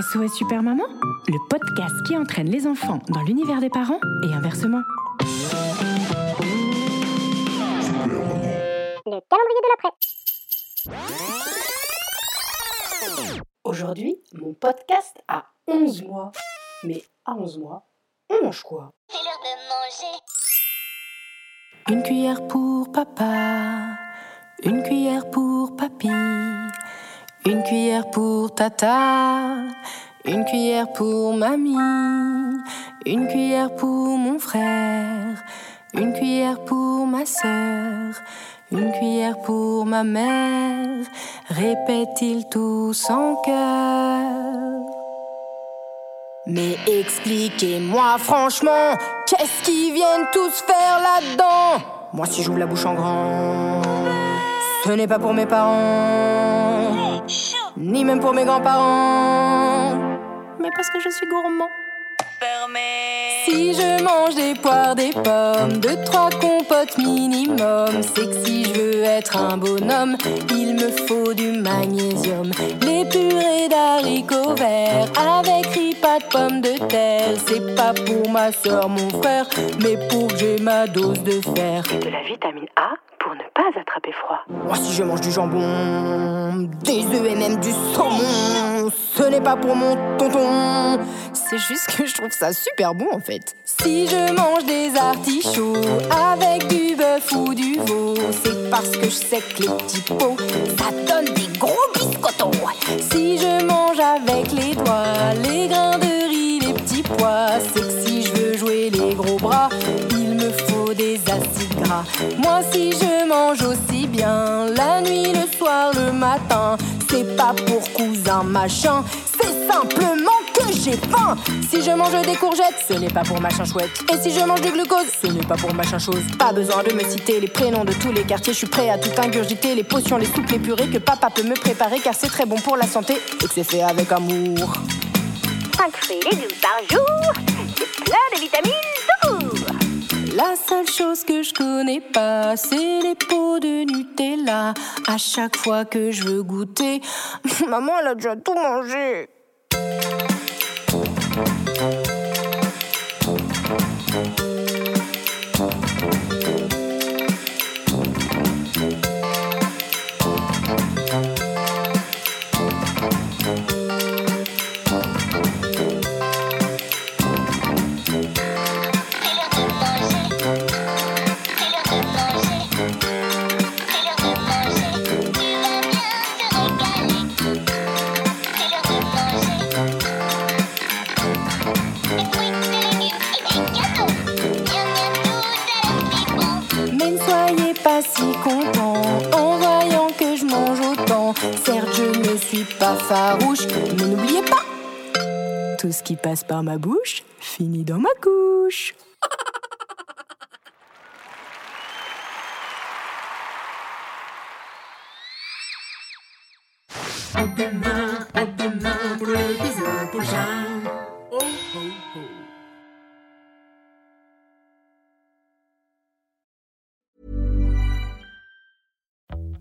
SOS Super Maman, le podcast qui entraîne les enfants dans l'univers des parents et inversement. Le calendrier de l'après. Aujourd'hui, mon podcast a 11 mois. Mais à 11 mois, on mange quoi C'est l'heure de manger. Une cuillère pour papa, une cuillère pour papy, une cuillère pour tata, une cuillère pour mamie, une cuillère pour mon frère, une cuillère pour ma sœur, une cuillère pour ma mère, répète-t-il tous en chœur. Mais expliquez-moi franchement, qu'est-ce qu'ils viennent tous faire là-dedans? Moi si j'ouvre la bouche en grand, ce n'est pas pour mes parents, ni même pour mes grands-parents, mais parce que je suis gourmand. Si je mange des poires, des pommes, deux, trois compotes minimum, c'est que si je veux être un bonhomme, il me faut du magnésium. Les purées d'haricots verts avec riz, pas de pommes de terre, c'est pas pour ma soeur, mon frère, mais pour que j'ai ma dose de fer. de la vitamine A Moi si je mange du jambon, des œufs et même du saumon, ce n'est pas pour mon tonton. C'est juste que je trouve ça super bon en fait. Si je mange des artichauts avec du bœuf ou du veau, c'est parce que je sais que les petits pots, ça donne des gros biscottos. Si je mange avec les doigts, les grains Moi si je mange aussi bien la nuit, le soir, le matin, c'est pas pour cousin machin, c'est simplement que j'ai faim. Si je mange des courgettes, ce n'est pas pour machin chouette. Et si je mange du glucose, ce n'est pas pour machin chose. Pas besoin de me citer les prénoms de tous les quartiers, je suis prêt à tout ingurgiter, les potions, les soupes, les purées que papa peut me préparer car c'est très bon pour la santé et que c'est fait avec amour. 5 fruits et légumes par jour. Plein de vitamines. La seule chose que je connais pas, c'est les pots de Nutella. À chaque fois que je veux goûter, maman elle a déjà tout mangé. Soyez pas si contents en voyant que je mange autant. Certes, je ne suis pas farouche, mais n'oubliez pas, tout ce qui passe par ma bouche finit dans ma couche.